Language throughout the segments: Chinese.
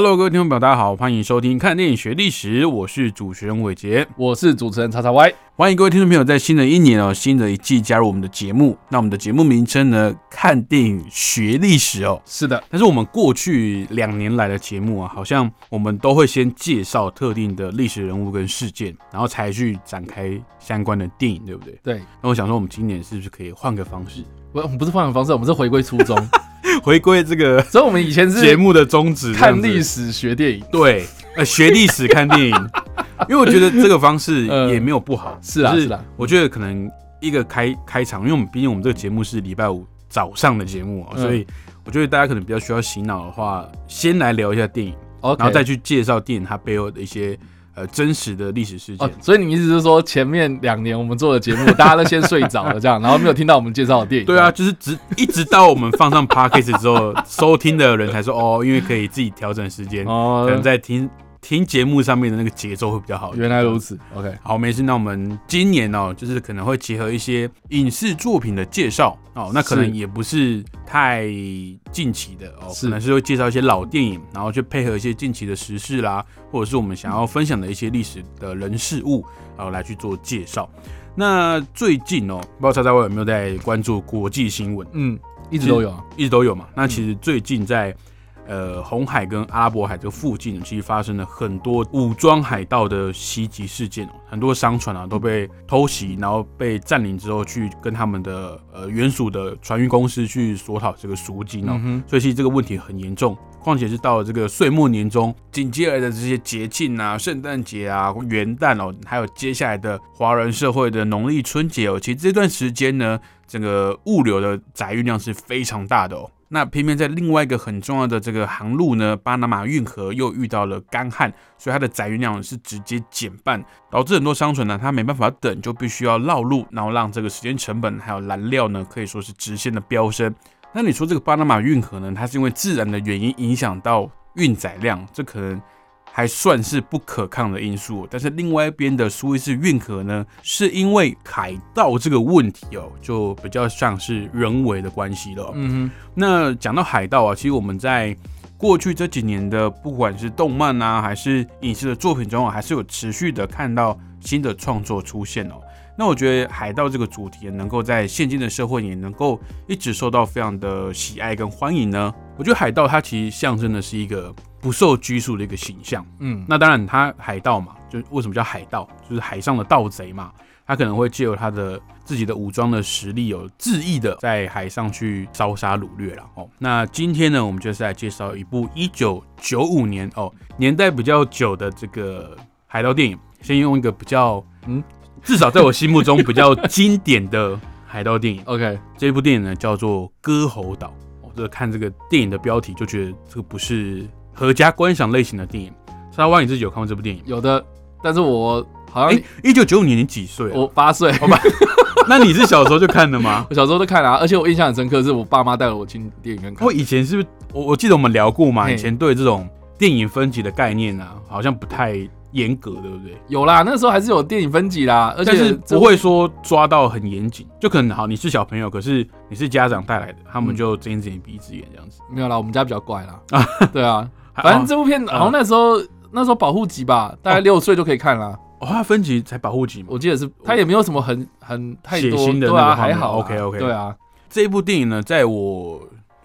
Hello，各位听众朋友，大家好，欢迎收听《看电影学历史》，我是主持人伟杰。我是主持人叉叉 Y，欢迎各位听众朋友在新的一年哦，新的一季加入我们的节目。那我们的节目名称呢？看电影学历史哦。是的，但是我们过去两年来的节目啊，好像我们都会先介绍特定的历史人物跟事件，然后才去展开相关的电影，对不对？对，那我想说，我们今年是不是可以换个方式，不，我们不是换个方式，我们是回归初衷，回归这个所以我们以前是节目的宗旨？看历史，史学电影，对，呃，学历史看电影，因为我觉得这个方式也没有不好。是啊，是啊，我觉得可能一个开开场，因为我们毕竟我们这个节目是礼拜五早上的节目、哦，嗯。所以我觉得大家可能比较需要洗脑的话，先来聊一下电影，然后再去介绍电影它背后的一些呃真实的历史事件。哦，所以你意思是说，前面两年我们做的节目，大家都先睡着了，这样，然后没有听到我们介绍的电影。对啊，，就是直一直到我们放上 podcast 之后，收听的人才说哦，因为可以自己调整时间，哦可，能在听听节目上面的那个节奏会比较好。原来如。此，OK，好，没事。那我们今年哦，就是可能会结合一些影视作品的介绍哦，那可能也不是太近期的哦，是可能是会介绍一些老电影，然后去配合一些近期的时事啦，或者是我们想要分享的一些历史的人事物，然后来去做介绍。那最近哦，不知道叉叉我有没有在关注国际新闻？嗯，一直都有啊，一直都有嘛。那其实最近在呃红海跟阿拉伯海这个附近，其实发生了很多武装海盗的袭击事件哦，很多商船啊都被偷袭，然后被占领之后去跟他们的呃原属的船运公司去索讨这个赎金哦。嗯，所以其实这个问题很严重，况且是到了这个岁末年终，紧接而来的这些节庆啊，圣诞节啊、元旦哦，还有接下来的华人社会的农历春节哦，其实这段时间呢，整个物流的载运量是非常大的哦。那偏偏在另外一个很重要的这个航路呢，巴拿马运河又遇到了干旱，所以它的载运量是直接减半，导致很多商船呢，它没办法等，就必须要绕路，然后让这个时间成本还有燃料呢，可以说是直线的飙升。那你说这个巴拿马运河呢，它是因为自然的原因影响到运载量，这可能还算是不可抗的因素。但是另外一边的苏伊士运河呢，是因为海盗这个问题哦，就比较像是人为的关系了嗯哼那讲到海盗啊，其实我们在过去这几年的不管是动漫啊，还是影视的作品中啊，还是有持续的看到新的创作出现哦。那我觉得海盗这个主题能够在现今的社会也能够一直受到非常的喜爱跟欢迎呢。我觉得海盗它其实象征的是一个不受拘束的一个形象。嗯，那当然，它海盗嘛，就为什么叫海盗，就是海上的盗贼嘛。他可能会借由他的自己的武装的实力，有恣意的在海上去烧杀掳掠了哦。那今天呢，我们就是来介绍一部一九九五年哦，年代比较久的这个海盗电影。先用一个比较嗯嗯，至少在我心目中比较经典的海盗电影。OK，这部电影呢叫做《歌喉岛》。我这个看这个电影的标题就觉得这个不是合家观赏类型的电影。沙湾，你自己有看过这部电影？有的，但是我好像哎，一九九五年你几岁、啊？我八岁，好吧 那你是小时候就看的吗？我小时候都看了啊，而且我印象很深刻，是我爸妈带了我进电影院看我。以前是不是我我记得我们聊过嘛？以前对这种电影分级的概念啊，好像不太严格，对不对？有啦，那时候还是有电影分级啦，而且但是这不会说抓到很严谨，就可能好，你是小朋友，可是你是家长带来的，他们嗯就睁一只眼闭一只眼这样子。没有啦，我们家比较怪啦。啊 对啊，还反正这部片啊好像那时候那时候保护级吧，大概六岁就可以看啦。哦，它分级才保护级嘛。我记得是，它也没有什么很很太多，血腥的对啊，那个画面还好啦。OK，OK 对啊，这一部电影呢，在我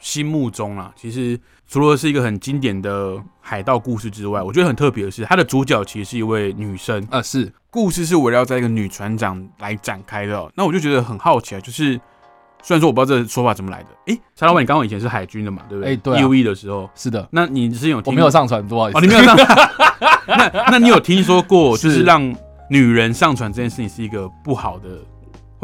心目中啊，其实除了是一个很经典的海盗故事之外，我觉得很特别的是，它的主角其实是一位女生。啊是，故事是围绕在一个女船长来展开的哦、那我就觉得很好奇啊，就是虽然说我不知道这个说法怎么来的，诶，沙老板，你刚刚以前是海军的嘛，对不对？诶对啊 U E 的时候，是的，那你是有听我没有上船，不好意思。哦，你没有上，那那你有听说过，就是是让女人上船这件事情是一个不好的，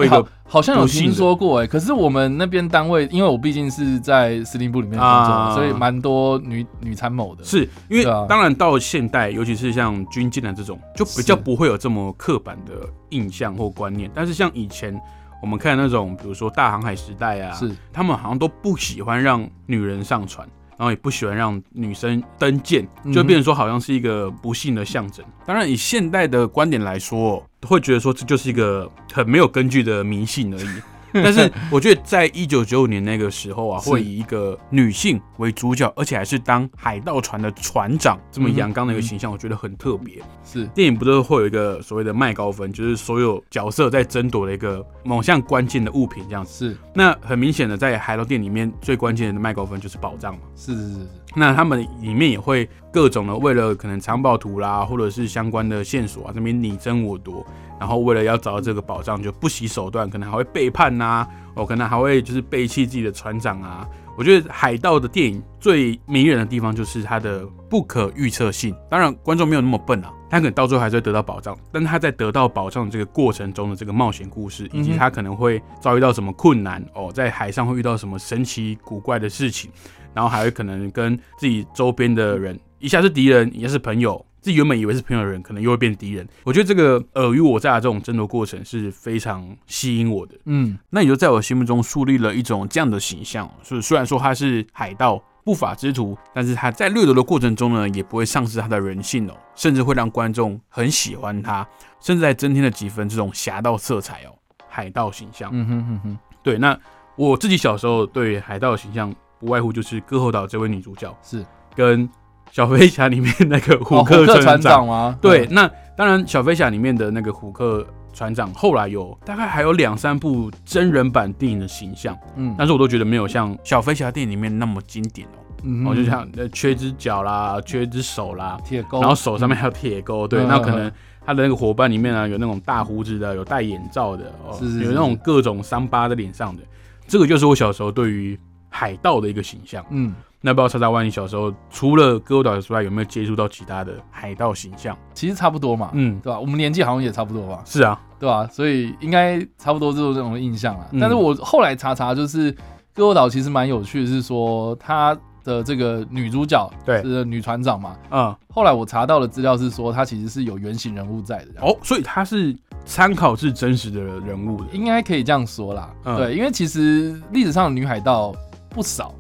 好好像有听说过哎，可是我们那边单位，因为我毕竟是在司令部里面工作，啊所以蛮多女女参谋的。是因为啊当然到现代，尤其是像军舰的这种，就比较不会有这么刻板的印象或观念。但是像以前我们看那种，比如说大航海时代啊，是他们好像都不喜欢让女人上船，然后也不喜欢让女生登舰，就变成说好像是一个不幸的象征。当然，以现代的观点来说，会觉得说这就是一个很没有根据的迷信而已。但是 我觉得，在一九九五年那个时候啊，会以一个女性为主角，而且还是当海盗船的船长这么阳刚的一个形象，我觉得很特别。是电影不都会有一个所谓的麦高芬，就是所有角色在争夺的一个某项关键的物品这样子。是那很明显的，在海盗店里面最关键的麦高芬就是宝藏嘛。是是是是，那他们里面也会各种的为了可能藏宝图啦，或者是相关的线索啊，这边你争我夺，然后为了要找到这个宝藏，就不惜手段，可能还会背叛呐、哦，可能还会就是背弃自己的船长啊。我觉得海盗的电影最迷人的地方就是它的不可预测性。当然，观众没有那么笨啊，他可能到最后还是会得到宝藏，但他在得到宝藏的这个过程中的这个冒险故事，以及他可能会遭遇到什么困难哦，在海上会遇到什么神奇古怪的事情，然后还有可能跟自己周边的人，一下是敌人，一下是朋友。自己原本以为是朋友的人，可能又会变敌人。我觉得这个尔虞我诈的这种争夺过程是非常吸引我的。嗯那也就在我心目中树立了一种这样的形象。是虽然说他是海盗、不法之徒，但是他在掠夺的过程中呢，也不会丧失他的人性哦，甚至会让观众很喜欢他，甚至还增添了几分这种侠盗色彩哦，海盗形象。嗯哼哼哼，对，那我自己小时候对海盗的形象，不外乎就是歌后岛这位女主角是跟小飞侠里面那个虎哦克船船长。吗？对，嗯，那当然，小飞侠里面的那个虎克船长，后来有大概还有两三部真人版电影的形象，嗯但是我都觉得没有像小飞侠电影里面那么经典哦。嗯哦，就像呃缺只脚啦，缺只手啦，铁钩，然后手上面还有铁钩，对，嗯那可能他的那个伙伴里面呢，有那种大胡子的，有戴眼罩的，哦，是是是有那种各种伤疤在脸上的，这个就是我小时候对于海盗的一个形象。嗯，那不知道叉叉万，你小时候除了歌舞岛之外，有没有接触到其他的海盗形象？其实差不多嘛，嗯，对吧？我们年纪好像也差不多吧，是啊，对吧？所以应该差不多就是这种印象了。嗯但是我后来查查，就是歌舞岛其实蛮有趣的，是说她的这个女主角对是女船长嘛。嗯，后来我查到的资料是说，她其实是有原型人物在的，哦，所以她是参考是真实的人物的，应该可以这样说啦。嗯对，因为其实历史上的女海盗不少，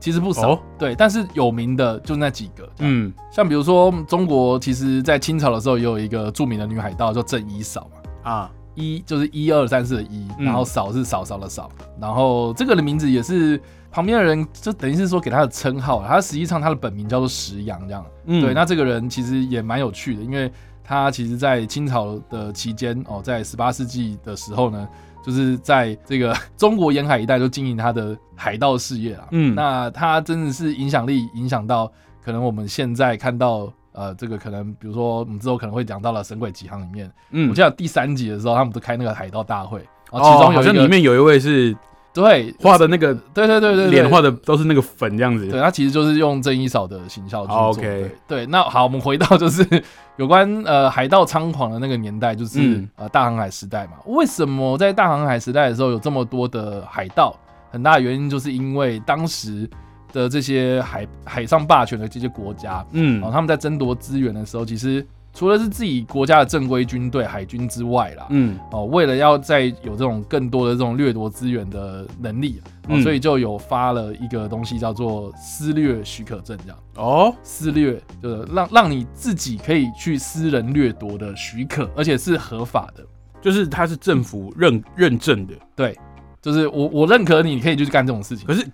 其实不少。哦对，但是有名的就那几个。嗯，嗯，像比如说中国，其实在清朝的时候也有一个著名的女海盗叫郑一嫂嘛。啊，一就是一二三四的一，嗯然后嫂是嫂嫂的嫂，然后这个的名字也是旁边的人就等于是说给他的称号啊，他实际上他的本名叫做石阳这样。嗯对，那这个人其实也蛮有趣的，因为他其实在清朝的期间哦，在十八世纪的时候呢，就是在这个中国沿海一带都经营他的海盗事业啊。嗯那他真的是影响力影响到可能我们现在看到。呃，这个可能，比如说我们之后可能会讲到了《神鬼奇航》里面，嗯我记得第三集的时候，他们都开那个海盗大会，然后哦，其中有好像里面有一位是对画的那个对对对对对脸画的都是那个粉这样子，对，他其实就是用郑一嫂的形象去做。哦，OK 对对，那好，我们回到就是 有关呃海盗猖狂的那个年代，就是、嗯呃大航海时代嘛。为什么在大航海时代的时候有这么多的海盗？很大的原因就是因为当时的这些海海上霸权的这些国家，嗯哦，他们在争夺资源的时候，其实除了是自己国家的正规军队海军之外啦，嗯。哦，为了要再有这种更多的这种掠夺资源的能力，哦嗯。所以就有发了一个东西叫做私掠许可证，这样。哦，私掠就是让让你自己可以去私人掠夺的许可，而且是合法的。就是它是政府认认证的，对，就是我我认可你，你可以去干这种事情。可是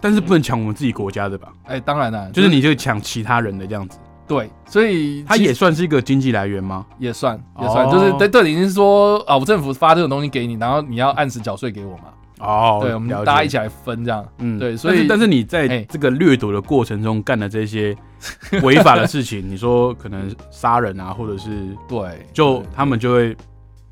但是不能抢我们自己国家的吧？哎，当然了，就是你就抢其他人的这样子，对，所以它也算是一个经济来源吗？也算也算，哦就是对对，已经是说啊，我政府发这种东西给你，然后你要按时缴税给我嘛。哦，对，我们大家一起来分这样。嗯对所以但是你在哎这个掠夺的过程中干的这些违法的事情，你说可能杀人啊，或者是对，就他们就会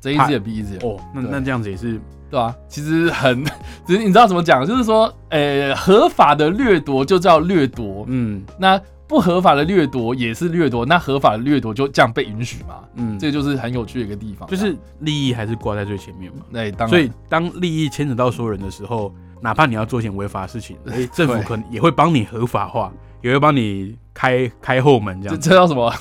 睁一只眼闭一只眼。哦，那那这样子也是对啊，其实很，只是你知道怎么讲，就是说，呃，合法的掠夺就叫掠夺，嗯那不合法的掠夺也是掠夺，那合法的掠夺就这样被允许嘛？嗯，这个就是很有趣的一个地方，就是利益还是挂在最前面嘛。那当然，所以当利益牵扯到所有人的时候，哪怕你要做一些违法的事情，哎，政府可能也会帮你合法化，也会帮你开开后门这这样子。这叫什么？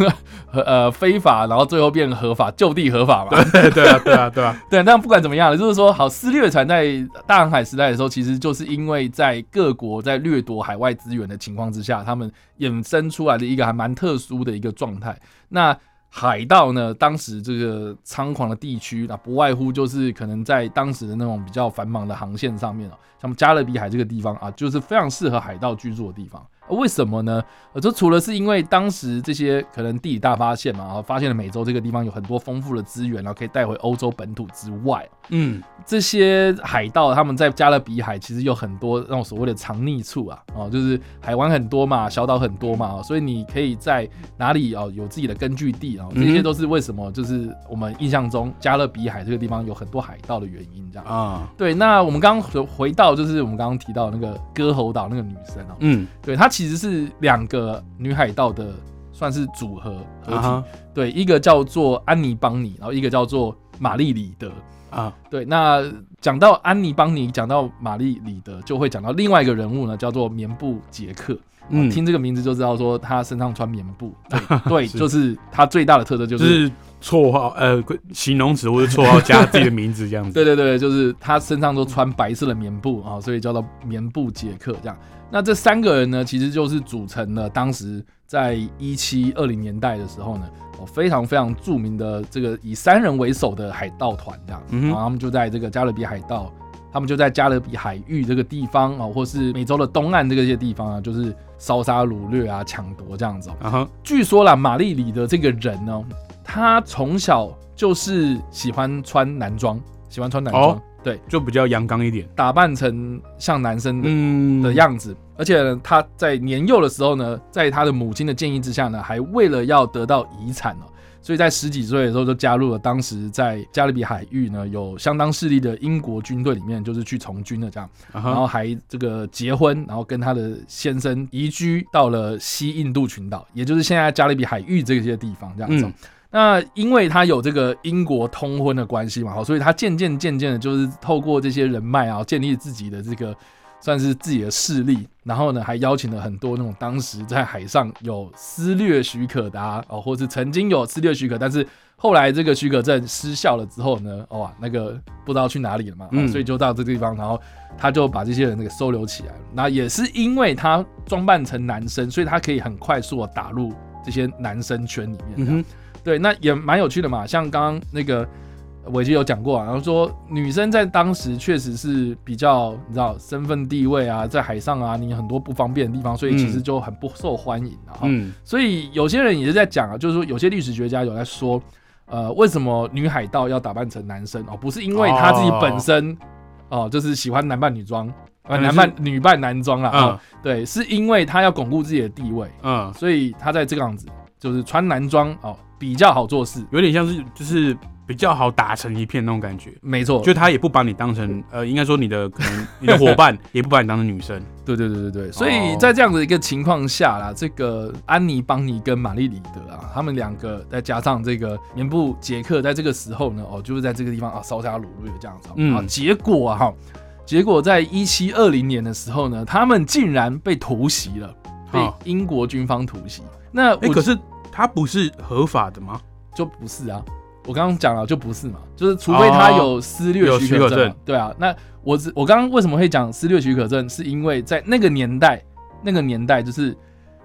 呃，非法，然后最后变合法，就地合法嘛？对对啊，对啊，对啊，对，但不管怎么样了，就是说，好，撕掠船在大航海时代的时候，其实就是因为在各国在掠夺海外资源的情况之下，他们衍生出来的一个还蛮特殊的一个状态。那海盗呢，当时这个猖狂的地区，那不外乎就是可能在当时的那种比较繁忙的航线上面啊，像加勒比海这个地方啊，就是非常适合海盗居住的地方。为什么呢？呃，这除了是因为当时这些可能地理大发现嘛，然后发现了美洲这个地方有很多丰富的资源，然后可以带回欧洲本土之外，嗯。这些海盗他们在加勒比海其实有很多那种所谓的藏匿处啊，哦，就是海湾很多嘛，小岛很多嘛，哦所以你可以在哪里哦有自己的根据地啊，哦这些都是为什么就是我们印象中加勒比海这个地方有很多海盗的原因，这样。啊，对，那我们刚刚回回到就是我们刚刚提到那个歌喉岛那个女生哦，嗯。对，她其实是两个女海盗的算是组合合体，对，一个叫做安妮邦尼，然后一个叫做玛丽里德。啊，对，那讲到安妮邦尼，讲到玛丽里德，就会讲到另外一个人物呢，叫做棉布杰克。嗯，听这个名字就知道说他身上穿棉布，对，对是就是他最大的特色就，是是绰号呃形容词或者绰号加自己的名字这样子。对对对，就是他身上都穿白色的棉布啊，所以叫做棉布杰克这样。那这三个人呢，其实就是组成了当时在一七二零年代的时候呢，哦非常非常著名的这个以三人为首的海盗团这样，嗯然后他们就在这个加勒比海盗，他们就在加勒比海域这个地方啊，或是美洲的东岸这个些地方啊，就是烧杀掳掠啊、抢夺这样子哦。啊哈，据说啦，玛丽里的这个人呢，他从小就是喜欢穿男装，喜欢穿男装，哦对，就比较阳刚一点。打扮成像男生的、嗯的样子。而且呢，他在年幼的时候呢，在他的母亲的建议之下呢，还为了要得到遗产哦，所以在十几岁的时候就加入了当时在加勒比海域呢有相当势力的英国军队里面，就是去从军的这样。啊然后哈，还这个结婚，然后跟他的先生移居到了西印度群岛，也就是现在加勒比海域这些地方这样子那因为他有这个英国通婚的关系嘛，好，所以他渐渐渐渐的，就是透过这些人脉啊，建立自己的这个算是自己的势力，然后呢，还邀请了很多那种当时在海上有私掠许可的啊，哦，或是曾经有私掠许可，但是后来这个许可证失效了之后呢，哦、啊，那个不知道去哪里了嘛，所以就到这个地方，然后他就把这些人给收留起来。那也是因为他装扮成男生，所以他可以很快速的打入这些男生圈里面。对，那也蛮有趣的嘛。像刚刚那个伟基有讲过啊，然后说女生在当时确实是比较你知道身份地位啊，在海上啊，你很多不方便的地方，所以其实就很不受欢迎啊。哈嗯所以有些人也是在讲啊，就是说有些历史学家有在说，呃，为什么女海盗要打扮成男生哦？不是因为她自己本身哦、就是喜欢男扮女装，呃，可能是男扮女扮男装啦。嗯哦，对，是因为她要巩固自己的地位，嗯，所以她在这个样子就是穿男装哦，比较好做事。有点像是就是比较好打成一片那种感觉。没错，就他也不把你当成呃，应该说你的可能你的伙伴 也不把你当成女生。对对对对对，所以哦在这样的一个情况下啦，这个安妮邦尼跟玛丽里德啊，他们两个再加上这个棉布杰克，在这个时候呢，哦，就是在这个地方啊烧杀掳掠这样子，嗯啊，结果啊哈，结果在一七二零年的时候呢，他们竟然被突袭了，被啊英国军方突袭。那可是他不是合法的吗？就不是啊。我刚刚讲了就不是嘛，就是除非他有私掠许可证对啊。那我只我刚刚为什么会讲私掠许可证，是因为在那个年代，那个年代就是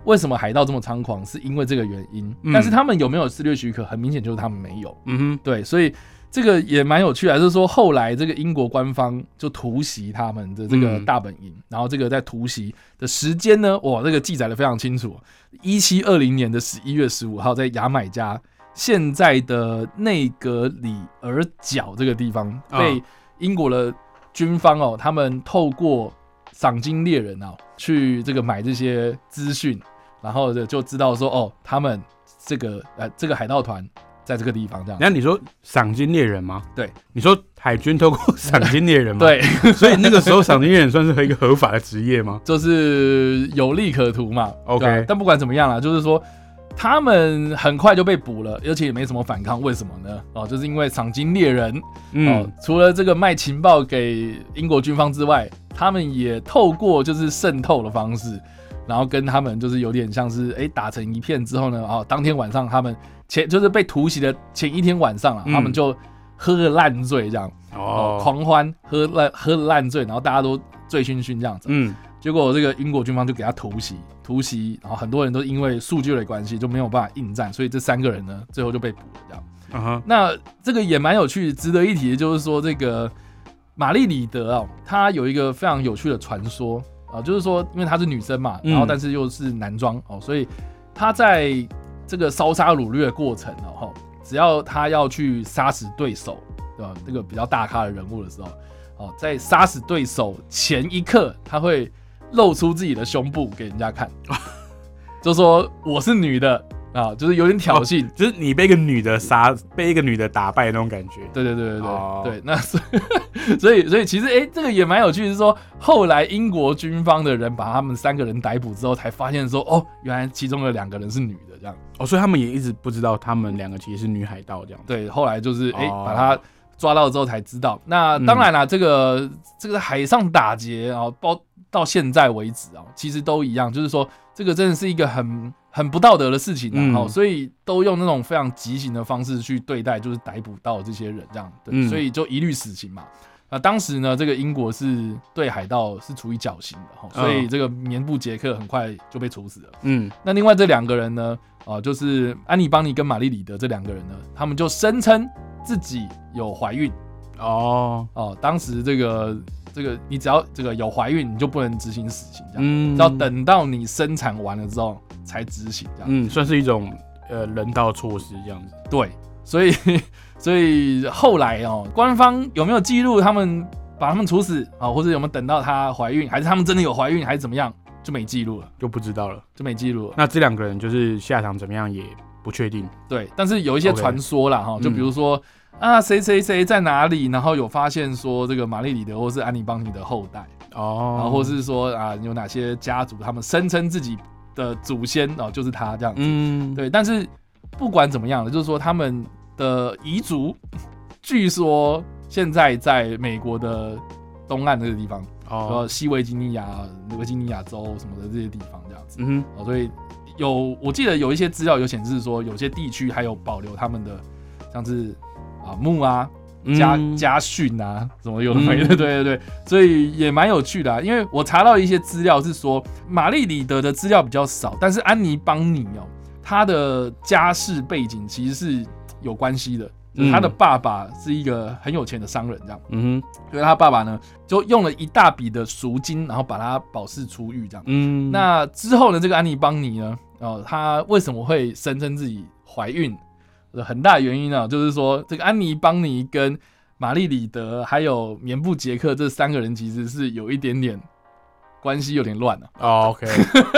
为什么海盗这么猖狂，是因为这个原因。嗯但是他们有没有私掠许可，很明显就是他们没有。嗯哼对，所以这个也蛮有趣的，就是说后来这个英国官方就突袭他们的这个嗯。大本营，然后这个在突袭的时间呢，哇，这个记载的非常清楚，一七二零年的十一月十五号，在牙买加现在的内格里尔角这个地方，啊被英国的军方哦，他们透过赏金猎人啊，去这个买这些资讯，然后就就知道说哦，他们这个呃这个海盗团在这个地方这样。那你说赏金猎人吗？对，你说海军透过赏金猎人吗？对，所以那个时候赏金猎人算是一个合法的职业吗？就是有利可图嘛。OK 但不管怎么样啦，就是说他们很快就被捕了，而且也没什么反抗。为什么呢？哦，就是因为赏金猎人哦嗯，，除了这个卖情报给英国军方之外，他们也透过就是渗透的方式，然后跟他们就是有点像是哎、打成一片之后呢，哦，当天晚上他们前就是被突袭的前一天晚上啊，嗯。他们就喝个烂醉这样，哦，哦，狂欢喝烂喝得烂醉，然后大家都醉醺醺这样子。嗯，结果这个英国军方就给他突袭，突袭，然后很多人都因为数据的关系就没有办法应战，所以这三个人呢最后就被捕了这样。那这个也蛮有趣，值得一提的就是说，这个玛丽里德啊，她有一个非常有趣的传说啊，就是说，因为她是女生嘛，嗯。然后但是又是男装哦，所以她在这个烧杀掳掠的过程哦，只要他要去杀死对手，对吧？这个比较大咖的人物的时候，哦，在杀死对手前一刻，他会露出自己的胸部给人家看，就说我是女的啊，就是有点挑衅。就是你被一个女的杀，被一个女的打败的那种感觉。对对对对对、哦对，那 所以所以所以其实哎、诶这个也蛮有趣，是说后来英国军方的人把他们三个人逮捕之后，才发现说哦，原来其中的两个人是女的，这样哦，所以他们也一直不知道他们两个其实是女海盗这样。对，后来就是哎、把他抓到之后才知道。那当然啦，这个这个海上打劫啊，包到现在为止啊，其实都一样，就是说这个真的是一个很很不道德的事情啊，嗯。哦所以都用那种非常极刑的方式去对待，就是逮捕到这些人这样，对，嗯。所以就一律死刑嘛。那当时呢，这个英国是对海盗是处以绞刑的哈，所以嗯这个棉布杰克很快就被处死了。嗯，那另外这两个人呢，啊、就是安妮邦尼跟玛丽里德这两个人呢，他们就声称自己有怀孕。哦，哦。当时这个这个，你只要这个有怀孕，你就不能执行死刑，这样，嗯。要等到你生产完了之后才执行，这样。嗯，算是一种呃人道措施这样子。对，所以 所以后来哦，官方有没有记录他们把他们处死啊、或者有没有等到她怀孕，还是他们真的有怀孕，还是怎么样，就没记录了，就不知道了。就没记录了。那这两个人就是下场怎么样也不确定。对，但是有一些传说啦，哈，就嗯比如说、啊，谁谁谁在哪里，然后有发现说这个玛丽里德或是安妮邦尼的后代，哦，然后或是说啊，有哪些家族他们声称自己的祖先哦就是他这样子。嗯，对，但是不管怎么样了，就是说他们的彝族，据说现在在美国的东岸那个地方，哦，呃，西维吉尼亚、维吉尼亚州什么的这些地方这样子。嗯哦，所以有我记得有一些资料有显示说，有些地区还有保留他们的像是啊墓啊、哼，家嗯家训啊，什么有的没的，嗯对对对，所以也蛮有趣的啊。因为我查到一些资料是说，玛丽里德的资料比较少，但是安妮邦尼哦，她的家世背景其实是有关系的。就是他的嗯爸爸是一个很有钱的商人，这样，嗯哼，所以他爸爸呢就用了一大笔的赎金，然后把他保释出狱，这样。嗯，那之后呢，这个安妮邦尼呢，哦，她为什么会声称自己怀孕？呃很大原因啊，就是说这个安妮邦尼跟玛丽里德还有棉布杰克这三个人其实是有一点点关系有点乱啊。哦，OK，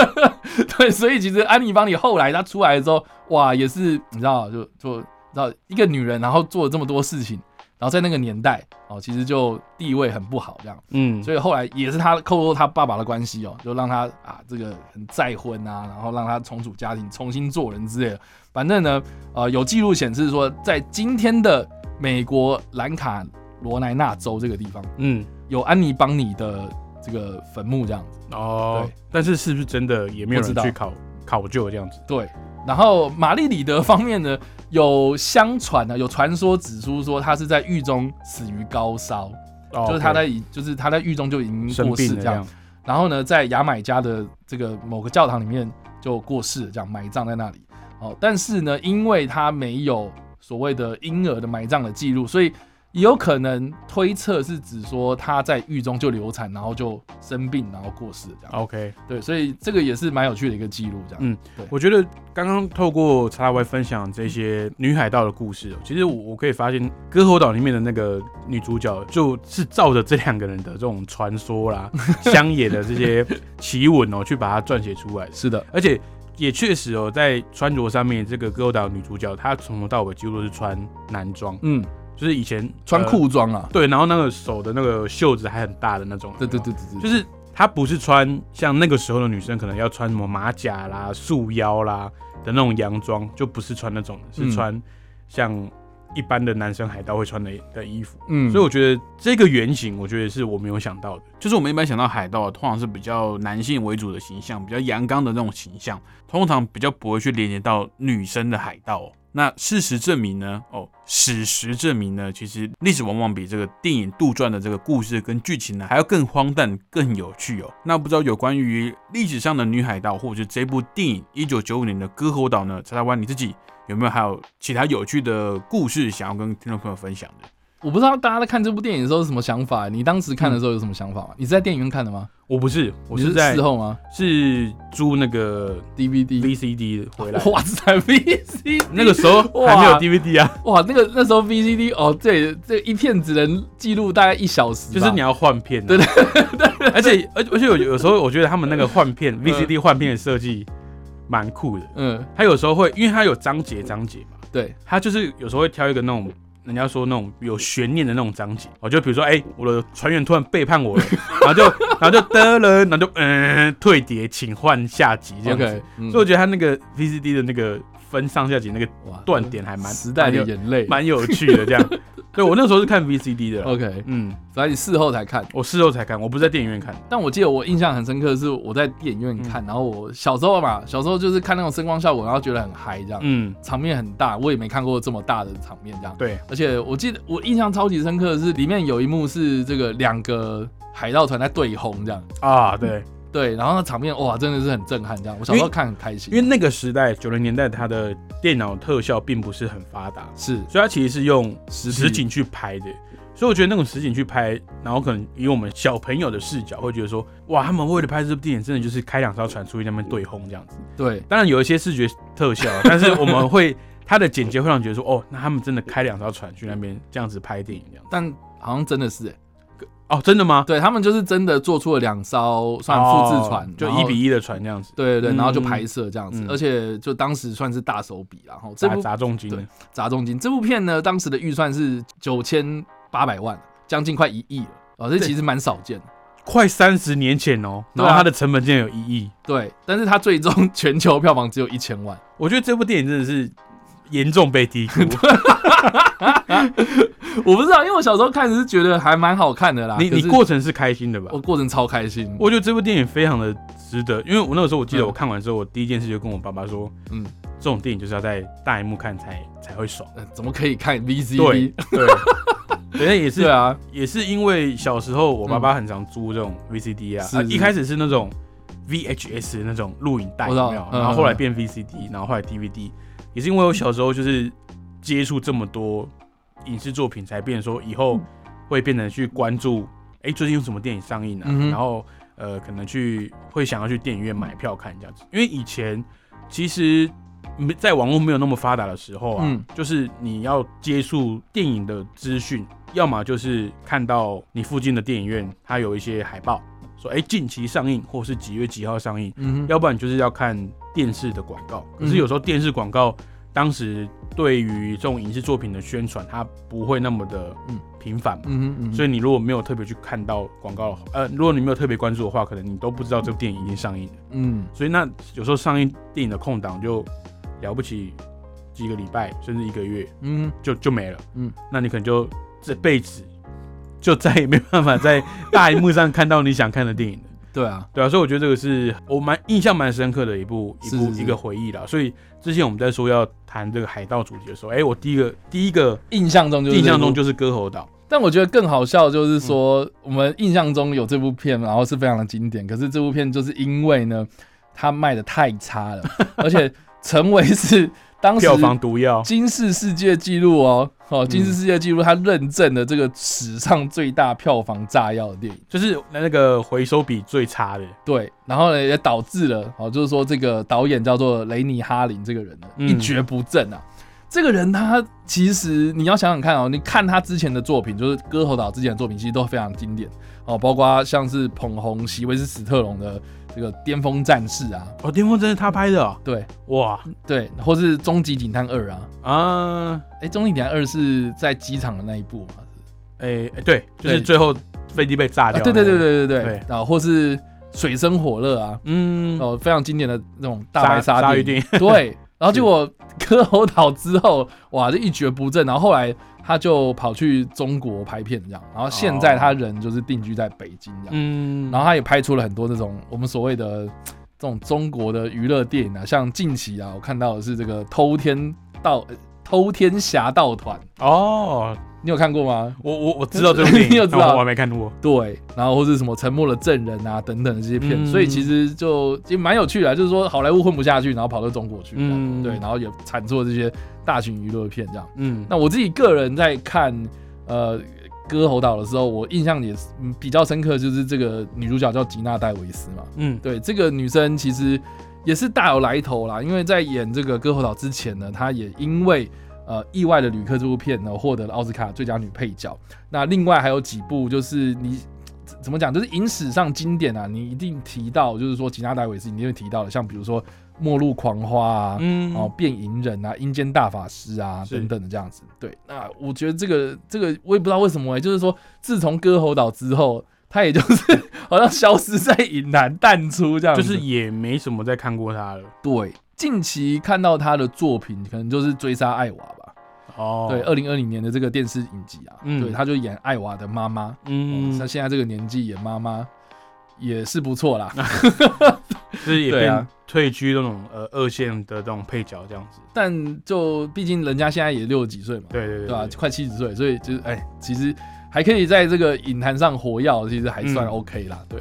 对，所以其实安妮邦尼后来她出来之后，哇，也是你知道，就就你知道一个女人，然后做了这么多事情，然后在那个年代哦，其实就地位很不好这样。嗯，所以后来也是他透过他爸爸的关系哦，就让他啊这个很再婚啊，然后让他重组家庭，重新做人之类的。反正呢，呃，有记录显示说，在今天的美国兰卡罗来纳州这个地方，嗯，有安妮邦尼的这个坟墓这样子。哦对，但是是不是真的也没有人去考考究这样子？对，然后玛丽里德方面呢，有相传呢，有传说指出说他是在狱中死于高烧，哦就是他在已就是他在狱中就已经生过世这样。然后呢，在牙买加的这个某个教堂里面就过世了，这样埋葬在那里。哦，但是呢，因为他没有所谓的婴儿的埋葬的记录，所以也有可能推测是指说他在狱中就流产，然后就生病，然后过世这样。OK，对，所以这个也是蛮有趣的一个记录，这样。嗯对我觉得刚刚透过查拉威分享这些女海盗的故事哦，其实我我可以发现，《歌喉岛》里面的那个女主角就是照着这两个人的这种传说啦、乡野的这些奇闻哦，去把它撰写出来。是的，而且也确实哦，在穿着上面，这个歌岛女主角她从头到尾几乎都是穿男装，嗯，就是以前穿裤装啊，对，然后那个手的那个袖子还很大的那种，对对对对对，就是她不是穿像那个时候的女生可能要穿什么马甲啦、束腰啦的那种洋装，就不是穿那种，是穿像。一般的男生海盗会穿的的衣服，嗯，所以我觉得这个原型，我觉得是我没有想到的。就是我们一般想到海盗，通常是比较男性为主的形象，比较阳刚的那种形象，通常比较不会去连接到女生的海盗。那事实证明呢？哦，史实证明呢，其实历史往往比这个电影杜撰的这个故事跟剧情呢还要更荒诞、更有趣哦。那不知道有关于历史上的女海盗，或者是这部电影一九九五年的《割喉岛》呢？查查湾你自己。有没有还有其他有趣的故事想要跟听众朋友分享的？我不知道大家在看这部电影的时候是什么想法。你当时看的时候有什么想法吗？你是在电影院看的吗？我不是，我是在事后吗？是租那个 DVD、VCD 回来。哇塞，VCD 那个时候还没有 DVD 啊！哇，那个那时候 VCD 哦，这这一片只能记录大概一小时，就是你要换片。对对对，而且而而且有有时候我觉得他们那个换片 VCD 换片的设计。蛮酷的，嗯，他有时候会，因为他有章节章节嘛，对，他就是有时候会挑一个那种人家说那种有悬念的那种章节，哦，就比如说，哎，我的船员突然背叛我了，然后就然后就得了，然后就嗯退碟，请换下集这样子，所以我觉得他那个 VCD 的那个分上下集那个断点还蛮时代的眼泪，蛮有趣的这样。对，我那时候是看 VCD 的。OK，嗯，反正你事后才看，我事后才看，我不是在电影院看。但我记得我印象很深刻的是我在电影院看，然后我小时候嘛，小时候就是看那种声光效果，然后觉得很嗨这样，嗯，场面很大，我也没看过这么大的场面这样。对，而且我记得我印象超级深刻的是里面有一幕是这个两个海盗团在对轰这样啊，对。对，然后那场面哇，真的是很震撼，这样。我小时候看很开心，因为那个时代九零年代，它的电脑特效并不是很发达，是，所以它其实是用实景去拍的。所以我觉得那种实景去拍，然后可能以我们小朋友的视角，会觉得说，哇，他们为了拍这部电影，真的就是开两艘船出去那边对轰这样子。对，当然有一些视觉特效，但是我们会它的剪接会让觉得说，哦，那他们真的开两艘船去那边这样子拍电影这样。但好像真的是。哦，真的吗？对他们就是真的做出了两艘算复制船，就一比一的船这样子。对对对，然后就拍摄这样子，而且就当时算是大手笔，然后砸砸重金。对，砸重金。这部片呢，当时的预算是九千八百万，将近快一亿了。哦，这其实蛮少见的，快三十年前哦。然后它的成本竟然有一亿。对，但是它最终全球票房只有一千万。我觉得这部电影真的是。严重被低估，我不知道，因为我小时候看是觉得还蛮好看的啦。你你过程是开心的吧？我过程超开心。我觉得这部电影非常的值得，因为我那个时候我记得我看完之后，我第一件事就跟我爸爸说，嗯，这种电影就是要在大荧幕看才才会爽。怎么可以看 VCD？对对，反正 也是啊，也是因为小时候我爸爸很常租这种 VCD 啊，一开始是那种 VHS 那种录影带，有没有？然后后来变 VCD，然后后来 DVD。也是因为我小时候就是接触这么多影视作品，才变说以后会变成去关注，哎，最近有什么电影上映啊？然后呃，可能去会想要去电影院买票看这样子。因为以前其实没在网络没有那么发达的时候啊，就是你要接触电影的资讯，要么就是看到你附近的电影院它有一些海报，说哎近期上映，或是几月几号上映，嗯要不然就是要看。电视的广告，可是有时候电视广告当时对于这种影视作品的宣传，它不会那么的频繁嘛，所以你如果没有特别去看到广告，呃，如果你没有特别关注的话，可能你都不知道这部电影已经上映了。嗯，所以那有时候上映电影的空档就了不起几个礼拜，甚至一个月，嗯，就就没了。嗯，那你可能就这辈子就再也没办法在大荧幕上看到你想看的电影了。对啊，对啊，所以我觉得这个是我蛮印象蛮深刻的一部一部一个回忆啦。所以之前我们在说要谈这个海盗主题的时候，哎，我第一个第一个印象中就印象中就是歌喉岛。但我觉得更好笑就是说，我们印象中有这部片，然后是非常的经典。可是这部片就是因为呢，它卖的太差了，而且成为是。当时票房毒药，金氏世界纪录哦，哦，金氏世界纪录，他认证的这个史上最大票房炸药的电影，就是那个回收比最差的。对，然后呢，也导致了，哦，就是说这个导演叫做雷尼哈林这个人呢，一蹶不振啊。这个人他其实你要想想看哦，你看他之前的作品，就是歌喉岛之前的作品，其实都非常经典哦，包括像是捧红席维斯史特龙的这个巅峰战士啊，哦，巅峰战士他拍的，哦？对，哇，对，或是终极警探二啊，啊，哎，终极警探二是在机场的那一部嘛？哎哎，对，就是最后飞机被炸掉，对对对对对对，然后或是水深火热啊，嗯，哦，非常经典的那种大白鲨鱼电对，然后结果割喉岛之后，哇，就一蹶不振，然后后来。他就跑去中国拍片这样，然后现在他人就是定居在北京这样，嗯，然后他也拍出了很多那种我们所谓的这种中国的娱乐电影啊，像近期啊，我看到的是这个偷天盗偷天侠盗团哦。你有看过吗？我我我知道这部电影，你有知道？我还没看过。对，然后或是什么沉默的证人啊等等的这些片，所以其实就也蛮有趣的，就是说好莱坞混不下去，然后跑到中国去，嗯，对，然后也产出了这些大型娱乐片这样。嗯，那我自己个人在看呃歌喉岛的时候，我印象也是比较深刻，就是这个女主角叫吉娜戴维斯嘛。嗯，对，这个女生其实也是大有来头啦，因为在演这个歌喉岛之前呢，她也因为呃，意外的旅客这部片呢，获得了奥斯卡最佳女配角。那另外还有几部，就是你怎么讲，就是影史上经典啊，你一定提到，就是说吉娜戴维斯，你一定会提到的，像比如说《末路狂花》啊，嗯，哦，《变影人》啊，《阴间大法师》啊等等的这样子。对，那我觉得这个这个我也不知道为什么哎，就是说自从割喉岛之后，他也就是 好像消失在影坛淡出这样，就是也没什么再看过他了。对。近期看到他的作品，可能就是《追杀艾娃》吧。哦，对，二零二零年的这个电视影集啊，对，他就演艾娃的妈妈。嗯，那现在这个年纪演妈妈也是不错啦。就是也变退居那种呃二线的这种配角这样子。但就毕竟人家现在也六十几岁嘛，对对对，对吧？快七十岁，所以就是哎，其实还可以在这个影坛上活跃，其实还算 OK 啦。对。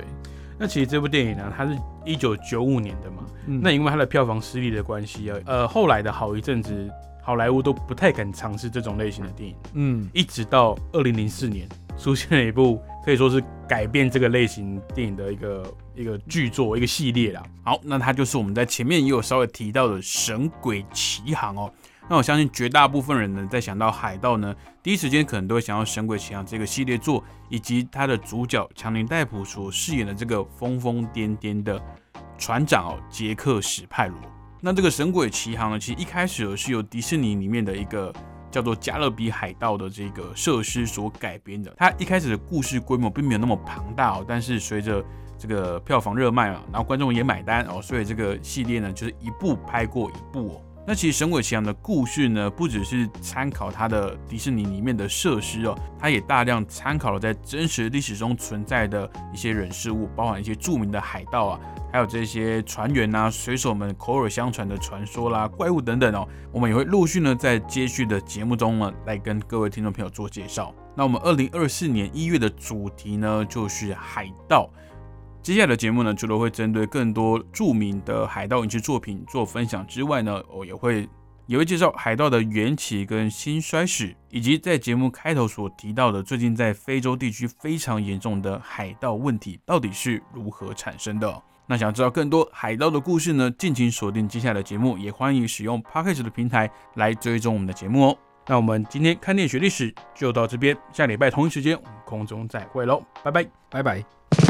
那其实这部电影呢，它是一九九五年的嘛，那因为它的票房失利的关系啊，呃，后来的好一阵子，好莱坞都不太敢尝试这种类型的电影，嗯，一直到二零零四年出现了一部可以说是改变这个类型电影的一个一个剧作一个系列啦。好，那它就是我们在前面也有稍微提到的《神鬼奇航》哦。那我相信绝大部分人呢，在想到海盗呢，第一时间可能都会想到《神鬼奇航》这个系列作，以及它的主角强尼戴普所饰演的这个疯疯癫癫的船长哦，杰克史派罗。那这个《神鬼奇航》呢，其实一开始是由迪士尼里面的一个叫做《加勒比海盗》的这个设施所改编的。它一开始的故事规模并没有那么庞大哦，但是随着这个票房热卖嘛，然后观众也买单哦，所以这个系列呢，就是一部拍过一部哦。那其实《神鬼奇航》的故事呢，不只是参考它的迪士尼里面的设施哦，它也大量参考了在真实历史中存在的一些人事物，包含一些著名的海盗啊，还有这些船员呐、水手们口耳相传的传说啦、怪物等等哦。我们也会陆续呢在接续的节目中呢来跟各位听众朋友做介绍。那我们二零二四年一月的主题呢就是海盗。接下来的节目呢，除了会针对更多著名的海盗影视作品做分享之外呢，我也会也会介绍海盗的缘起跟兴衰史，以及在节目开头所提到的最近在非洲地区非常严重的海盗问题到底是如何产生的。那想知道更多海盗的故事呢，敬请锁定接下来的节目，也欢迎使用 p a c k a g e 的平台来追踪我们的节目哦。那我们今天看电学历史就到这边，下礼拜同一时间我们空中再会喽，拜拜，拜拜。